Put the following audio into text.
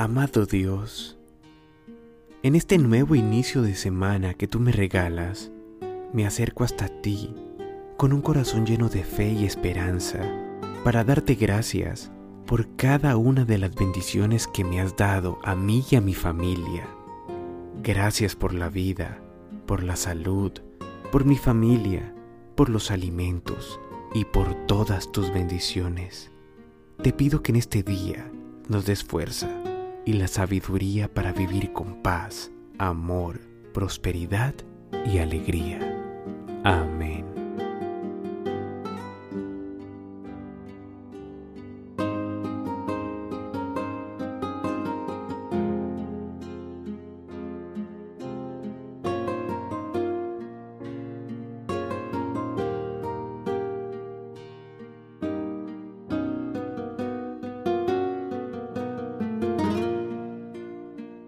Amado Dios, en este nuevo inicio de semana que tú me regalas, me acerco hasta ti con un corazón lleno de fe y esperanza para darte gracias por cada una de las bendiciones que me has dado a mí y a mi familia. Gracias por la vida, por la salud, por mi familia, por los alimentos y por todas tus bendiciones. Te pido que en este día nos des fuerza y la sabiduría para vivir con paz, amor, prosperidad y alegría. Amén.